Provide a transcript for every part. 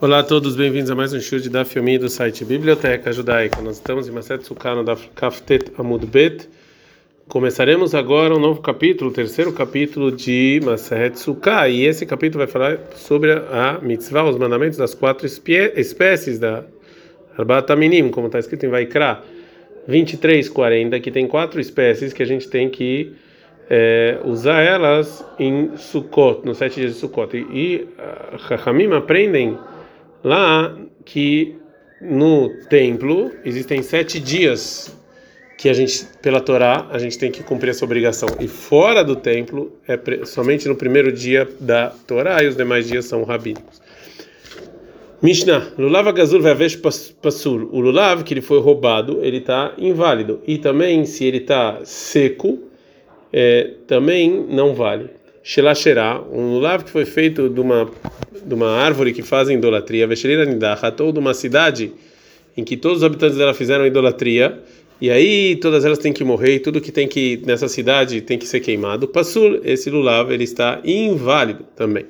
Olá a todos, bem-vindos a mais um show de Daf Yomi do site Biblioteca Judaica. Nós estamos em Maset Sukkah no Daf Kaftet Amud Bet. Começaremos agora um novo capítulo, o terceiro capítulo de Maset Sukkah. E esse capítulo vai falar sobre a mitzvah, os mandamentos das quatro espécies da Arbat Aminim, como está escrito em Vaikra 23:40, que tem quatro espécies que a gente tem que é, usar elas em Sukkot, nos sete dias de Sukkot. E, e uh, aprendem lá que no templo existem sete dias que a gente, pela Torá, a gente tem que cumprir essa obrigação. E fora do templo é somente no primeiro dia da Torá e os demais dias são rabínicos. Mishnah, lulav agazul ve'avesh pasur. O lulav que ele foi roubado, ele está inválido. E também se ele está seco, é, também não vale. Shelashera, um lulav que foi feito de uma de uma árvore que fazem idolatria, Vesherira Nidahat, ou de uma cidade em que todos os habitantes dela fizeram idolatria, e aí todas elas têm que morrer, e tudo que tem que nessa cidade tem que ser queimado. Passul, esse lulav, ele está inválido também.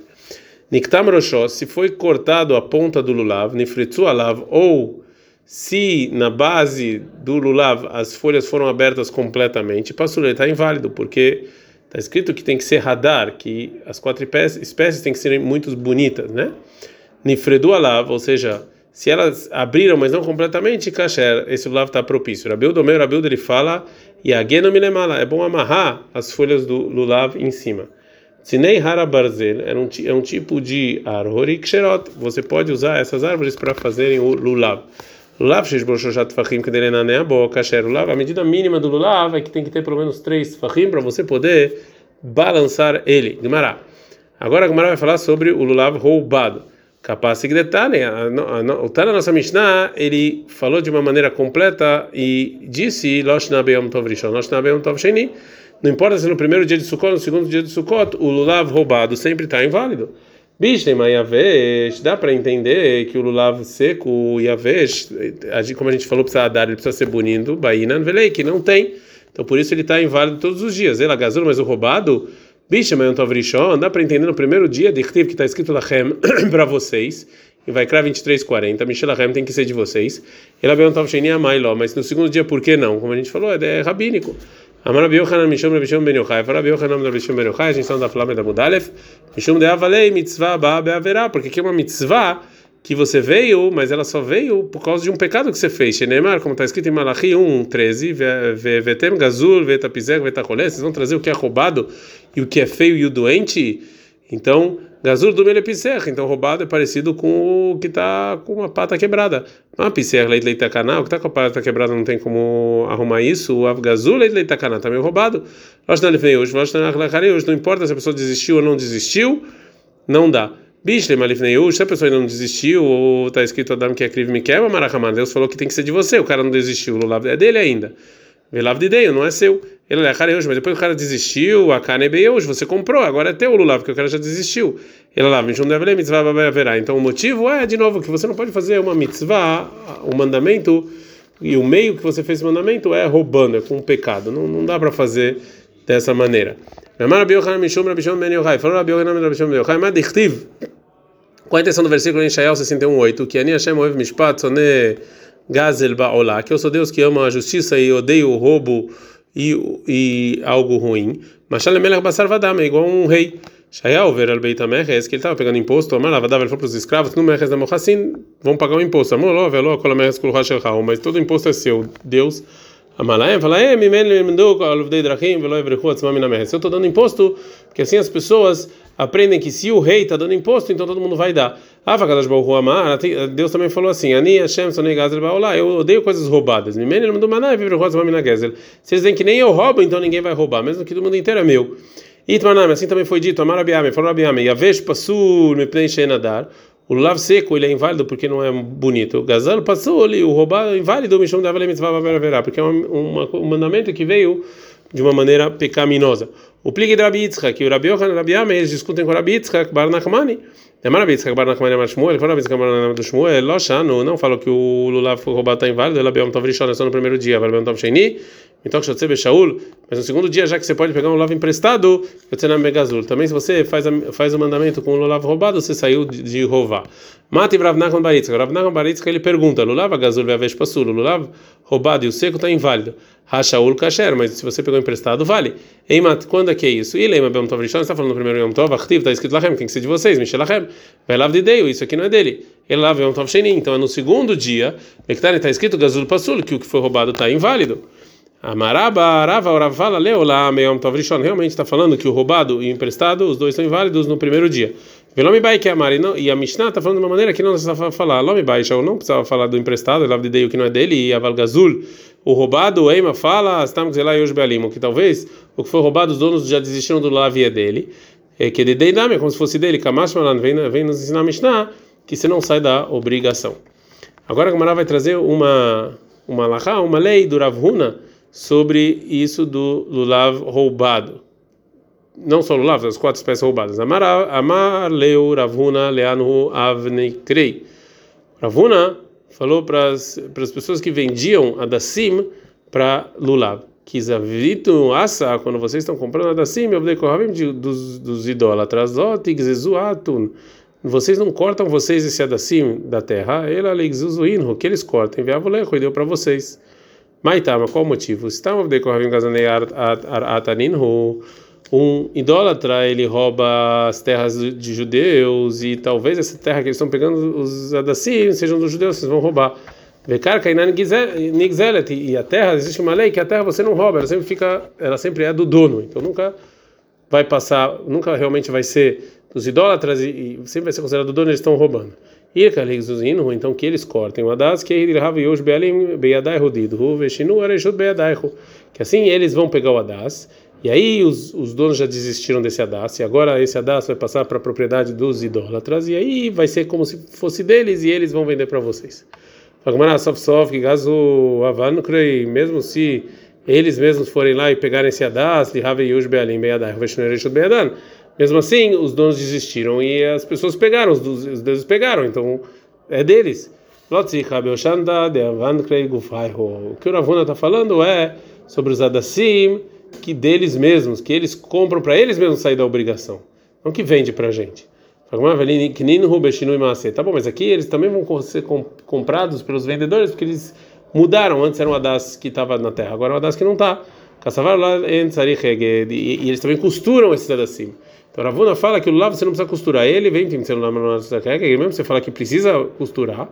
Niktam Roshó, se foi cortado a ponta do lulav, Nifritzu alav, ou se na base do lulav as folhas foram abertas completamente, Passul, ele está inválido, porque Está escrito que tem que ser radar, que as quatro espécies têm que ser muito bonitas, né? Nifredu alav, ou seja, se elas abriram, mas não completamente, kasher, esse lulav está propício. Rabiudo, meu Rabiudo, ele fala, yageno é bom amarrar as folhas do lulav em cima. Sinei hara barzel é um, é um tipo de árvore ksherot. Você pode usar essas árvores para fazerem o lulav. Lulav sheshboshoshat fachim kedelenanea boca kasher lulav. A medida mínima do lulav é que tem que ter pelo menos três fachim para você poder balançar ele. Gumará. Agora a Gumará vai falar sobre o lulav roubado. Capaz de detalhe, o Tana nossa Mishnah, ele falou de uma maneira completa e disse Losh na Beyom Tov Rishon, Losh na Beyom Tov Sheni. Não importa se no primeiro dia de Sukkot, no segundo dia de Sukkot, o lulav roubado sempre está inválido. Bishtem Yavesh, dá para entender que o lulav seco, o Yavesh, como a gente falou, precisa dar, ele precisa ser bonito, Bainan Velei, que não tem. Então por isso ele está inválido todos os dias. Ele agazul, mas o roubado, Bishtem Tavrishon, dá para entender no primeiro dia, de que está escrito Lachem para vocês, e vai criar 23:40, Michel Lachem tem que ser de vocês. Ele abriu um Tav Sheni Amailó, mas no segundo dia por que não? Como a gente falou, é, é rabínico. Amar Rabi Mishum Rabi Shimon Ben Yochai, Yochanan Rabi Shimon Ben Yochai, a gente está da Flávia da Mudalef, Mishum de Avalei Mitzvah Ba Beaverá, porque aqui é uma mitzvah que você veio, mas ela só veio por causa de um pecado que você fez. Shenemar, como está escrito em Malachi 1, 13, Vetem Gazul, Vetapizeg, Vetacholé, vocês vão trazer o que é roubado e o que é feio e o doente. Então, Gazur do Melepiser, então roubado é parecido com o que está com uma pata quebrada. Ah, Piser leite leitacaná, o que está com a pata quebrada não tem como arrumar isso. O Avgazur leite leitacaná também tá roubado. Hoje, hoje não importa se a pessoa desistiu ou não desistiu, não dá. Bishle malifneiush, se a pessoa não desistiu, ou está escrito Adam que é crive me quebra, Marahaman, Deus falou que tem que ser de você, o cara não desistiu, o lado é dele ainda. Velav de Deio, não é seu. Ele é hoje, mas depois o cara desistiu, a carne é você comprou, agora é teu o lulav, porque o cara já desistiu. Ele lá, mitzvah. Então o motivo é, de novo, que você não pode fazer uma mitzvah, um mandamento, e o meio que você fez esse mandamento é roubando, é com um pecado. Não, não dá para fazer dessa maneira. Qual a intenção do versículo em Shael 61.8? Que Ani Hashem Oev Mishpat Soneh Gazel Ba'olá, que eu sou Deus que ama a justiça e odeio o roubo e, e algo ruim. Machal Melech Basar Vadam, é igual um rei. Shayal ver al Beit Ameches, que ele estava pegando imposto, Amar Lavadav, ele falou para os escravos, no Meches da Mohassin, vão pagar o imposto. Amor, lo, velo, kol Meches kul Hashel mas todo imposto é seu. Deus Amalaem fala, é, me mandou aluvdei drachim, velo evrechu atzma mina meches. Eu estou dando imposto, porque assim as pessoas aprendem que se o rei está dando imposto, então todo mundo vai dar. Amar, Deus também falou assim, eu odeio coisas roubadas. Mimene gezel. Vocês dizem que nem eu roubo, então ninguém vai roubar, mesmo que do mundo inteiro é meu. Assim também foi dito, falou me nadar. O lulav seco ele é inválido porque não é bonito. O passou ali, o roubado é inválido, verá, porque é uma, um mandamento que veio de uma maneira pecaminosa. O plique de Rabi Yitzchak, que o Rabi Yochanan e Rabi Yame, eles discutem com o Rabi Yitzchak, Bar Nachmani. É Rabi Yitzchak, Bar Nachmani, Mar Shmuel, ele falou Rabi Yitzchak, Bar Nachmani do Shmuel, Loshano, não falou que o lulav foi roubado está inválido, ele Rabi Yom Tov Rishon, é só no primeiro dia, Rabi Yom Tov Sheni, então Shaul, mas no segundo dia, já que você pode pegar um lulav emprestado, Yotzenam Begazul. Também se você faz, faz o mandamento com um lulav roubado, você saiu de, de roubar. Mata Rav Nachman Baritzka. Rav Nachman Baritzka ele pergunta: Lulav Gazul Veavesh Passul, lulav roubado e o seco está inválido. Hashaul Kasher, mas se você pegou emprestado, vale. Eimat, quando é que é isso? E Leima Bem Tov Rishon, está falando no primeiro Yom Tov, Achtiv, está escrito Lachem, tem que ser de vocês, Mishelachem. Velav de Deu, isso aqui não é dele. Ele lava Yom Tov então é no segundo dia, Bektani está escrito Gazul Passul, que o que foi roubado está inválido. Amaraba, Arava, Oravala, Leolá, Meyom Tov Rishon, realmente está falando que o roubado e o emprestado, os dois são inválidos no primeiro dia. Velomi Bai que é Amari, e a Mishnah está falando de uma maneira que não precisava falar. Lomi Bai, não precisava falar do emprestado, Elav de Deu, que não é dele, e Aval Gazul, o roubado, o Eima fala, Astam Gzelai Yosh Bealim, que talvez o que foi roubado, os donos já desistiram do Lav e é dele, é que de Deidame, é como se fosse dele, Kamash Malan, vem, nos ensinar a Mishnah, que você não sai da obrigação. Agora a Gamara vai trazer uma, uma lahá, uma lei do Rav Huna sobre isso do lulav roubado não só Lulav, as quatro espécies roubadas. Amar leu Ravuna leanhu avnekrei. Ravuna falou para as pessoas que vendiam a Dassim para Lulav. Kizavitu asa, quando vocês estão comprando a Dassim, dos, dos idólatras, otigzezuatun. Vocês não cortam vocês esse Adassim da terra, ela que eles cortam, enviava o deu para vocês. Maitama, qual o motivo? Estava de Kohavim Gazanei Ataninhu um idólatra ele rouba as terras de judeus e talvez essa terra que eles estão pegando os adassim sejam dos judeus, vocês vão roubar. E a terra, existe uma lei que a terra você não rouba, ela sempre fica, ela sempre é do dono, então nunca vai passar, nunca realmente vai ser dos idólatras e, e sempre vai ser considerado do dono, eles estão roubando. Então que eles cortem o adas que que assim eles vão pegar o adas e aí os, os donos já desistiram desse Adas, e agora esse Adas vai passar para a propriedade dos idólatras, e aí vai ser como se fosse deles, e eles vão vender para vocês. Mesmo se eles mesmos forem lá e pegarem esse Adas, mesmo assim, os donos desistiram e as pessoas pegaram, os, deuses pegaram, então é deles. O que o Ravuna está falando é sobre os Adassim que deles mesmos, que eles compram para eles mesmos sair da obrigação, não que vende para a gente. Tá bom, mas aqui eles também vão ser comprados pelos vendedores porque eles mudaram. Antes era uma das que estava na terra, agora é uma das que não está. E eles também costuram esse assim. Então Ravuna fala que o lavo você não precisa costurar ele, vem mesmo você fala que precisa costurar.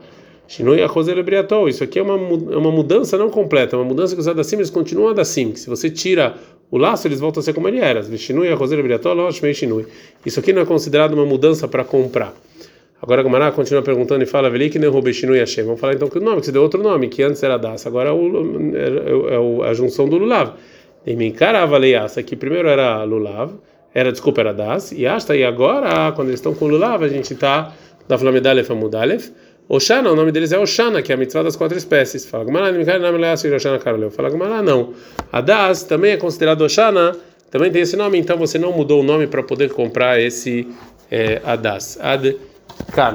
Shinui Achoselebriatol. Isso aqui é uma, é uma mudança não completa, é uma mudança que os Adassim eles continuam Adassim. Se você tira o laço, eles voltam a ser como ele era. Shinui Achoselebriatol, Shinui. Isso aqui não é considerado uma mudança para comprar. Agora a Gamará continua perguntando e fala: Velik Shinui Hashem. Vamos falar então que o nome, que você deu outro nome, que antes era Das, agora é, o, é, é a junção do Lulav. Essa que primeiro era Lulav, era, desculpa, era Das, e Asta, e agora, quando eles estão com Lulav, a gente está da Flamedalef Amudalef. Oshana, o nome deles é Oshana, que é a mitzvah das quatro espécies. Fala Gmará, Oshana Karoleu. Fala Gmará, não. Adas também é considerado Oshana, também tem esse nome, então você não mudou o nome para poder comprar esse é, Adas. Ad Kan.